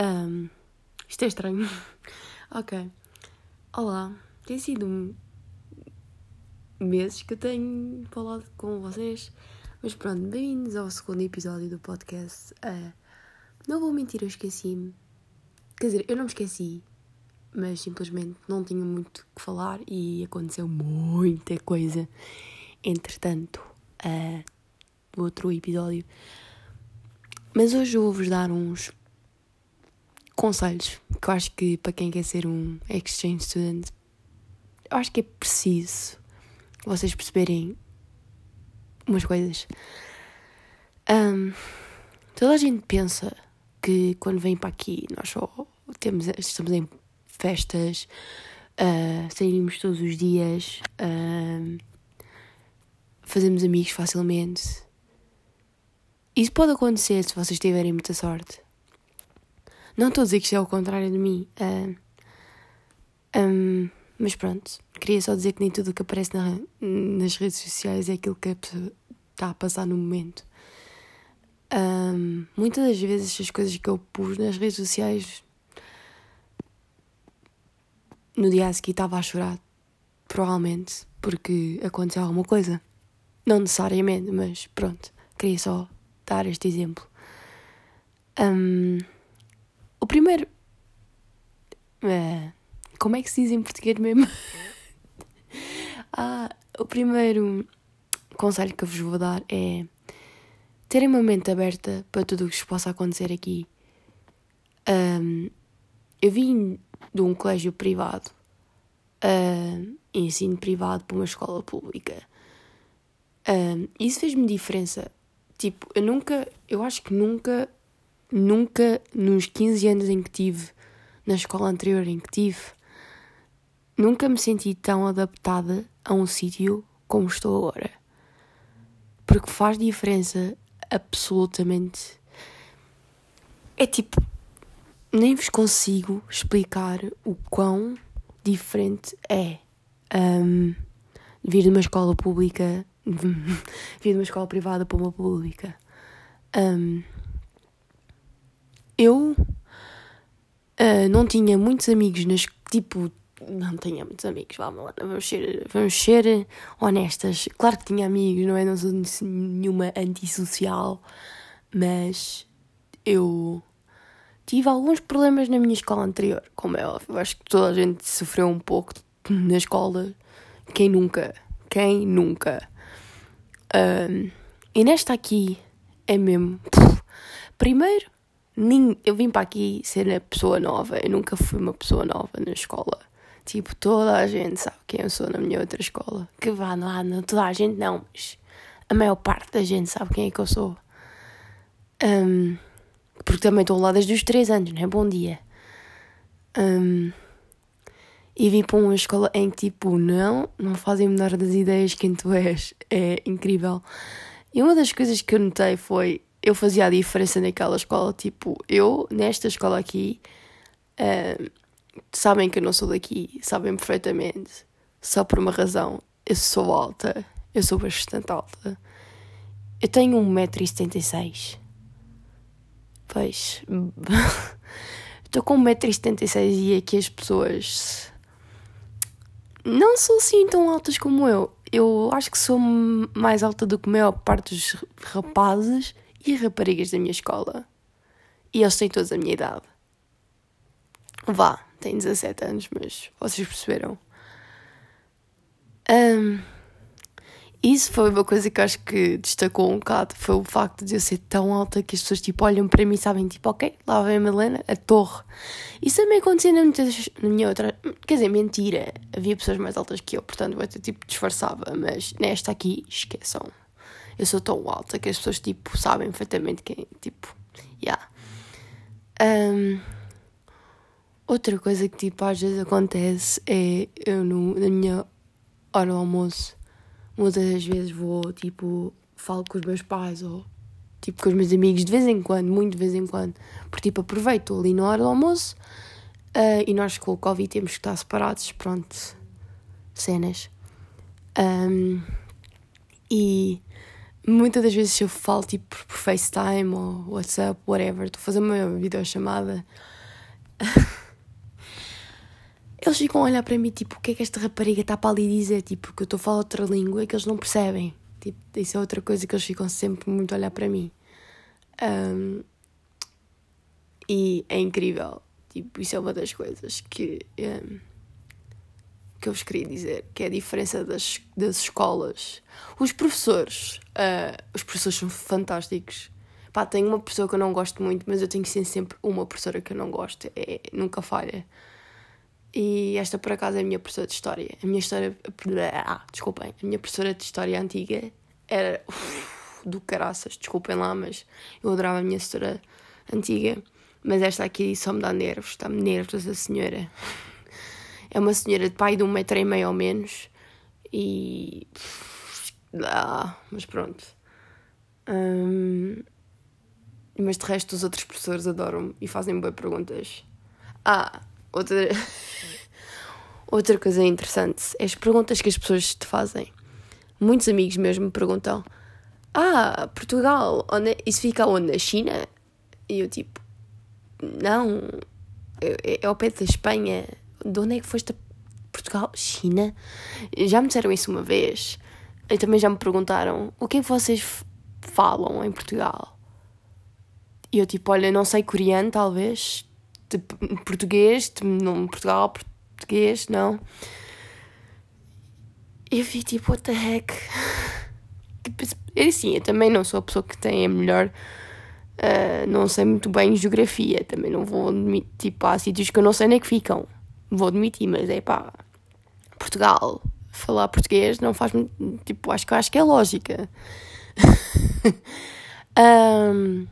Um, isto é estranho. ok. Olá. Tem sido meses que eu tenho falado com vocês. Mas pronto, bem-vindos ao segundo episódio do podcast. Uh, não vou mentir, eu esqueci-me. Quer dizer, eu não me esqueci, mas simplesmente não tinha muito que falar e aconteceu muita coisa. Entretanto, uh, outro episódio. Mas hoje eu vou-vos dar uns conselhos que eu acho que para quem quer ser um exchange student, eu acho que é preciso vocês perceberem umas coisas. Um, toda a gente pensa que quando vem para aqui nós só temos, estamos em festas, uh, saímos todos os dias, uh, fazemos amigos facilmente. Isso pode acontecer se vocês tiverem muita sorte. Não estou a dizer que isto é o contrário de mim. Uh, um, mas pronto, queria só dizer que nem tudo o que aparece na, nas redes sociais é aquilo que a pessoa está a passar no momento. Um, muitas das vezes as coisas que eu pus nas redes sociais no dia a seguir estava a chorar, provavelmente, porque aconteceu alguma coisa. Não necessariamente, mas pronto, queria só dar este exemplo. Um, o primeiro. É, como é que se diz em português mesmo? ah, o primeiro conselho que eu vos vou dar é terem uma mente aberta para tudo o que vos possa acontecer aqui. Um, eu vim de um colégio privado, uh, ensino privado para uma escola pública. Um, isso fez-me diferença. Tipo, eu nunca, eu acho que nunca, nunca nos 15 anos em que tive, na escola anterior em que tive, nunca me senti tão adaptada a um sítio como estou agora. Porque faz diferença absolutamente. É tipo, nem vos consigo explicar o quão diferente é um, vir de uma escola pública, vir de uma escola privada para uma pública. Um, eu uh, não tinha muitos amigos nas tipo não tinha muitos amigos, vamos lá, vamos ser, vamos ser honestas. Claro que tinha amigos, não é? Não sou nenhuma antissocial, mas eu tive alguns problemas na minha escola anterior, como é óbvio. Acho que toda a gente sofreu um pouco na escola. Quem nunca? Quem nunca? Um, e nesta aqui é mesmo. Puf, primeiro, eu vim para aqui ser a pessoa nova. Eu nunca fui uma pessoa nova na escola. Tipo, toda a gente sabe quem eu sou na minha outra escola. Que vá lá, não, toda a gente não, mas a maior parte da gente sabe quem é que eu sou. Um, porque também estou lá desde os 3 anos, não é? Bom dia. Um, e vim para uma escola em que, tipo, não, não fazem menor das ideias quem tu és. É incrível. E uma das coisas que eu notei foi, eu fazia a diferença naquela escola, tipo, eu, nesta escola aqui, um, sabem que eu não sou daqui, sabem perfeitamente, só por uma razão. Eu sou alta, eu sou bastante alta. Eu tenho 1,76m. Pois. Estou com 1,76m e aqui as pessoas. Não são assim tão altas como eu. Eu acho que sou mais alta do que a maior parte dos rapazes e raparigas da minha escola. E eles têm todos a minha idade. Vá, tem 17 anos, mas vocês perceberam. Um, isso foi uma coisa que acho que destacou um bocado. Foi o facto de eu ser tão alta que as pessoas tipo, olham para mim e sabem, tipo, ok, lá vem a Melena, a torre. Isso também acontecia na, na minha outra. Quer dizer, mentira. Havia pessoas mais altas que eu, portanto, eu tipo, disfarçava. Mas nesta aqui, esqueçam. Eu sou tão alta que as pessoas, tipo, sabem perfeitamente quem. Tipo, yeah. Um, Outra coisa que tipo às vezes acontece é eu no, na minha hora do almoço muitas das vezes vou tipo falo com os meus pais ou tipo com os meus amigos de vez em quando, muito de vez em quando, porque tipo aproveito ali na hora do almoço uh, e nós com o Covid temos que estar separados, pronto, cenas. Um, e muitas das vezes eu falo tipo por FaceTime ou WhatsApp, whatever, estou a fazer uma videochamada. Eles ficam a olhar para mim, tipo, o que é que esta rapariga está para ali dizer? Tipo, que eu estou a falar outra língua que eles não percebem. Tipo, isso é outra coisa que eles ficam sempre muito a olhar para mim. Um, e é incrível. Tipo, isso é uma das coisas que, um, que eu vos queria dizer, que é a diferença das, das escolas. Os professores, uh, os professores são fantásticos. Pá, tenho uma pessoa que eu não gosto muito, mas eu tenho sempre uma professora que eu não gosto. É, nunca falha. E esta, por acaso, é a minha professora de História. A minha história... Ah, desculpem. A minha professora de História antiga era... Uf, do caraças, desculpem lá, mas eu adorava a minha professora antiga. Mas esta aqui só me dá nervos. Dá-me nervos a senhora. É uma senhora de pai de um metro e meio ou menos. E... Ah, mas pronto. Hum, mas de resto, os outros professores adoram-me e fazem boas perguntas. Ah, outra, outra coisa interessante é as perguntas que as pessoas te fazem. Muitos amigos mesmo me perguntam: Ah, Portugal, onde, é, isso fica onde? Na China? E eu tipo: Não, é, é ao pé da Espanha. De onde é que foste a Portugal? China? Já me disseram isso uma vez. E também já me perguntaram: O que é que vocês falam em Portugal? E eu tipo: Olha, não sei coreano, talvez de português, de, não, Portugal, português, não. Eu vi tipo, what the heck? É assim, eu também não sou a pessoa que tem a melhor. Uh, não sei muito bem geografia, também não vou. Tipo, há sítios que eu não sei nem que ficam. Vou admitir, mas é pá. Portugal, falar português não faz. Tipo, acho que, acho que é lógica. um,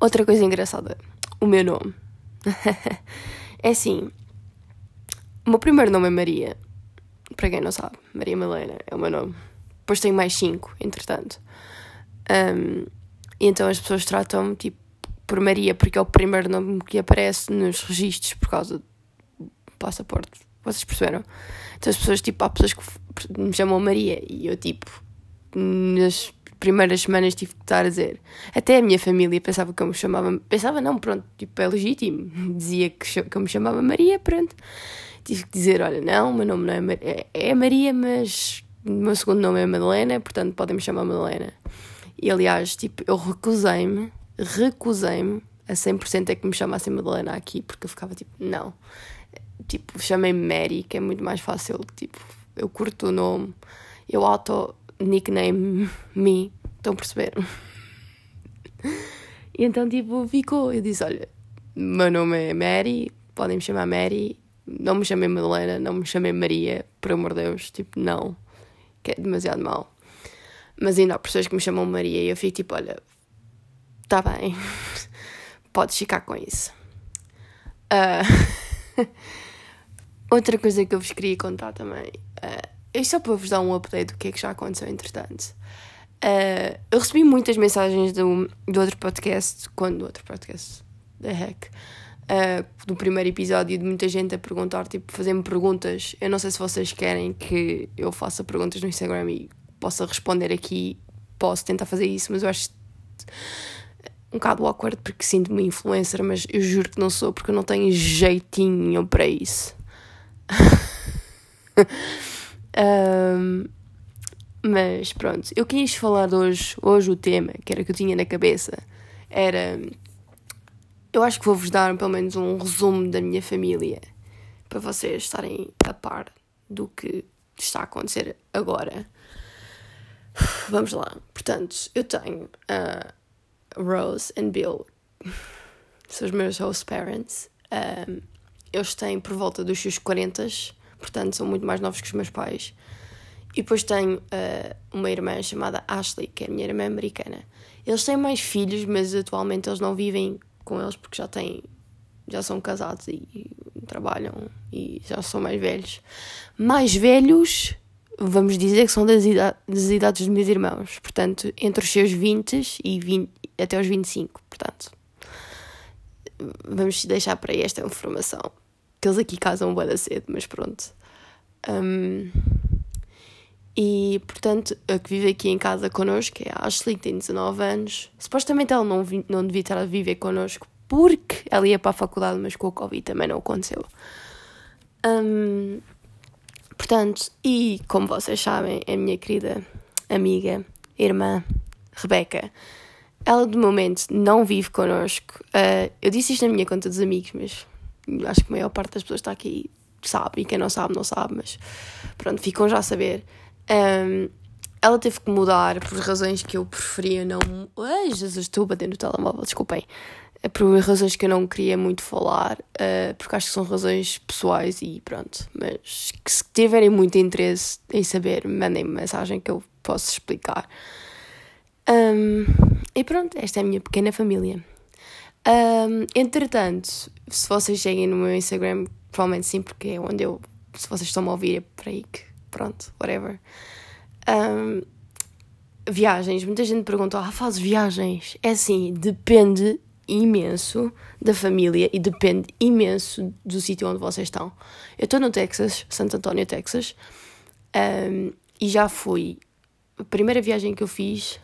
outra coisa engraçada: o meu nome. é assim, o meu primeiro nome é Maria. Para quem não sabe, Maria Malena é o meu nome. Depois tenho mais cinco, entretanto. Um, e então as pessoas tratam-me tipo por Maria, porque é o primeiro nome que aparece nos registros por causa passaporte. Vocês perceberam? Então as pessoas, tipo, há pessoas que me chamam Maria e eu, tipo, nas primeiras semanas tive que estar a dizer. Até a minha família pensava que eu me chamava. Pensava, não, pronto, tipo, é legítimo. Dizia que, que eu me chamava Maria, pronto. Tive que dizer: olha, não, o meu nome não é Maria. É, é Maria, mas o meu segundo nome é Madalena, portanto podem me chamar Madalena. E aliás, tipo, eu recusei-me, recusei-me a 100% é que me chamassem Madalena aqui, porque eu ficava tipo, não. Tipo, chamei-me Mary, que é muito mais fácil. Tipo, eu curto o nome, eu auto nickname me, estão a perceber? e então, tipo, ficou. Eu disse: Olha, meu nome é Mary, podem me chamar Mary, não me chamei Madalena, não me chamei Maria, por amor de Deus, tipo, não, que é demasiado mal. Mas ainda há pessoas que me chamam Maria e eu fico tipo: Olha, tá bem, podes ficar com isso. Uh, outra coisa que eu vos queria contar também. Uh, isto só para vos dar um update do que é que já aconteceu entretanto. Uh, eu recebi muitas mensagens do, do outro podcast, quando do outro podcast, da Heck, uh, do primeiro episódio, de muita gente a perguntar, tipo, fazer-me perguntas. Eu não sei se vocês querem que eu faça perguntas no Instagram e possa responder aqui. Posso tentar fazer isso, mas eu acho um bocado awkward porque sinto-me influencer, mas eu juro que não sou porque eu não tenho jeitinho para isso. Um, mas pronto, eu quis falar hoje, hoje o tema, que era que eu tinha na cabeça, era. Eu acho que vou-vos dar pelo menos um resumo da minha família para vocês estarem a par do que está a acontecer agora. Vamos lá. Portanto, eu tenho a Rose and Bill, são os meus host parents. Um, eles têm por volta dos seus 40 portanto são muito mais novos que os meus pais. E depois tenho uh, uma irmã chamada Ashley, que é a minha irmã americana. Eles têm mais filhos, mas atualmente eles não vivem com eles porque já têm, já são casados e, e trabalham e já são mais velhos. Mais velhos, vamos dizer que são das, das idades dos meus irmãos, portanto, entre os seus 20 e 20, até os 25, portanto. Vamos deixar para aí esta informação que eles aqui casam bué da cedo, mas pronto. Um, E, portanto, a que vive aqui em casa connosco é a Ashley, que tem 19 anos. Supostamente ela não, não devia estar a viver connosco porque ela ia para a faculdade, mas com o Covid também não aconteceu. Um, portanto, e como vocês sabem, a minha querida amiga, irmã, Rebeca, ela de momento não vive connosco. Uh, eu disse isto na minha conta dos amigos, mas acho que a maior parte das pessoas está aqui sabe, e quem não sabe, não sabe, mas pronto, ficam já a saber. Um, ela teve que mudar por razões que eu preferia não. Ai, Jesus, estou batendo no telemóvel, desculpem. É por razões que eu não queria muito falar, uh, porque acho que são razões pessoais e pronto. Mas que se tiverem muito interesse em saber, mandem-me mensagem que eu posso explicar. Um, e pronto, esta é a minha pequena família. Um, entretanto, se vocês seguem no meu Instagram, provavelmente sim, porque é onde eu. Se vocês estão a ouvir, é por aí que. Pronto, whatever. Um, viagens. Muita gente pergunta: ah, faz viagens? É assim, depende imenso da família e depende imenso do sítio onde vocês estão. Eu estou no Texas, Santo António, Texas, um, e já fui. A primeira viagem que eu fiz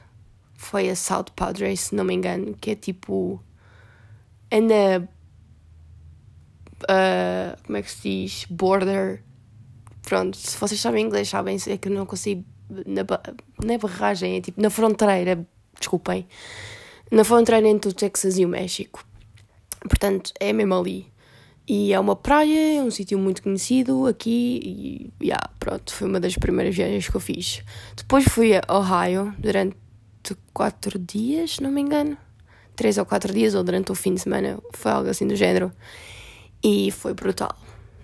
foi a South Padre, se não me engano, que é tipo. É na. Uh, como é que se diz? Border. Pronto, se vocês sabem inglês, sabem, é que eu não consigo. Na, é barragem, é tipo na fronteira, desculpem. Na fronteira entre o Texas e o México. Portanto, é mesmo ali. E é uma praia, é um sítio muito conhecido aqui e yeah, pronto, foi uma das primeiras viagens que eu fiz. Depois fui a Ohio durante quatro dias, não me engano. Três ou quatro dias, ou durante o fim de semana, foi algo assim do género. E foi brutal.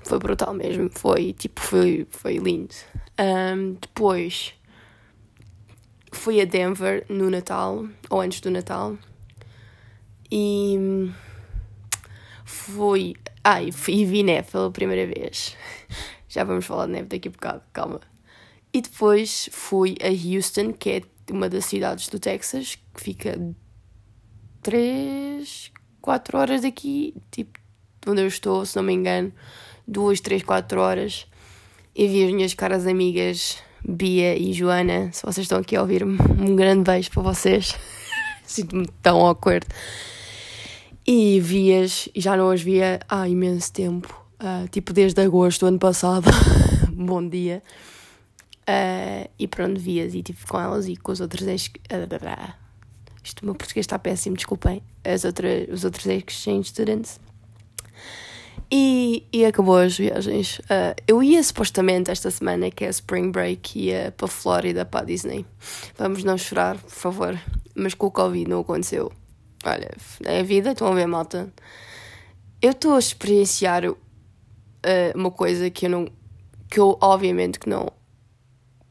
Foi brutal mesmo. Foi tipo, foi, foi lindo. Um, depois fui a Denver no Natal, ou antes do Natal. E fui. Ah, e, fui, e vi neve pela primeira vez. Já vamos falar de neve daqui a bocado, calma. E depois fui a Houston, que é uma das cidades do Texas, que fica 3, 4 horas daqui, tipo, onde eu estou, se não me engano, 2, 3, 4 horas. E vi as minhas caras amigas Bia e Joana, se vocês estão aqui a ouvir-me, um grande beijo para vocês. Sinto-me tão awkward. E vi-as, já não as via há imenso tempo, uh, tipo desde agosto do ano passado. Bom dia. Uh, e pronto, vi-as e estive com elas e com os outros ex. Uh, isto, o meu português está péssimo, desculpem. As outras, os outros exchange students. E, e acabou as viagens. Uh, eu ia supostamente esta semana, que é Spring Break, ia para a Flórida, para a Disney. Vamos não chorar, por favor. Mas com o Covid não aconteceu. Olha, é a vida, estão a ver, malta. Eu estou a experienciar uh, uma coisa que eu não. que eu obviamente que não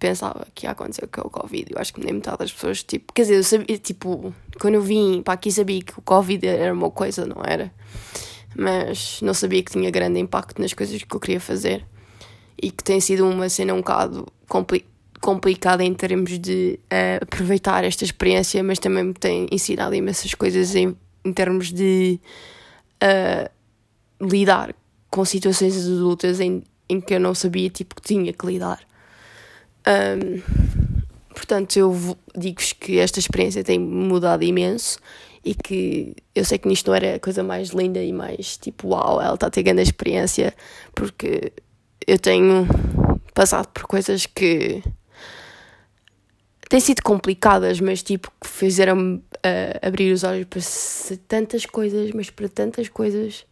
pensava que ia acontecer com o Covid. Eu acho que nem metade das pessoas, tipo, quer dizer, eu sabia, tipo, quando eu vim para aqui sabia que o Covid era uma coisa, não era? mas não sabia que tinha grande impacto nas coisas que eu queria fazer e que tem sido uma cena um bocado compli complicada em termos de uh, aproveitar esta experiência, mas também me tem ensinado imensas coisas em, em termos de uh, lidar com situações adultas em, em que eu não sabia tipo que tinha que lidar. Um, portanto, eu digo-vos que esta experiência tem mudado imenso e que eu sei que nisto não era a coisa mais linda e mais tipo, uau, ela está a ter grande experiência, porque eu tenho passado por coisas que têm sido complicadas, mas tipo, que fizeram-me uh, abrir os olhos para tantas coisas, mas para tantas coisas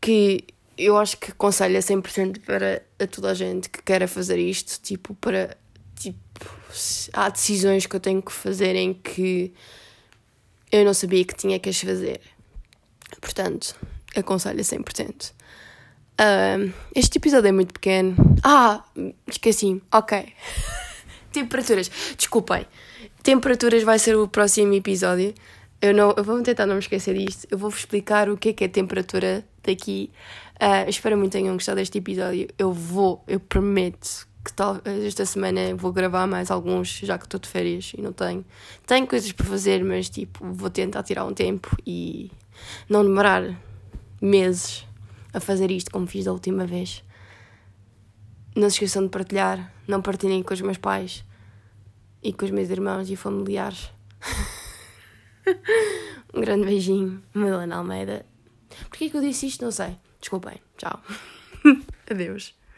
que eu acho que aconselho a 100% para a toda a gente que queira fazer isto, tipo, para tipo, há decisões que eu tenho que fazer em que eu não sabia que tinha que as fazer. Portanto, aconselho a 100%. Uh, este episódio é muito pequeno. Ah, esqueci. Ok. Temperaturas. Desculpem. Temperaturas vai ser o próximo episódio. Eu, não, eu vou tentar não me esquecer disto. Eu vou-vos explicar o que é que é temperatura daqui. Uh, espero muito que tenham gostado deste episódio. Eu vou, eu prometo que talvez esta semana vou gravar mais alguns, já que estou de férias e não tenho. Tenho coisas para fazer, mas tipo, vou tentar tirar um tempo e não demorar meses a fazer isto como fiz da última vez. Não se esqueçam de partilhar, não partilhem com os meus pais e com os meus irmãos e familiares. um grande beijinho, Melana Almeida. Porquê que eu disse isto? Não sei. Desculpem. Tchau. Adeus.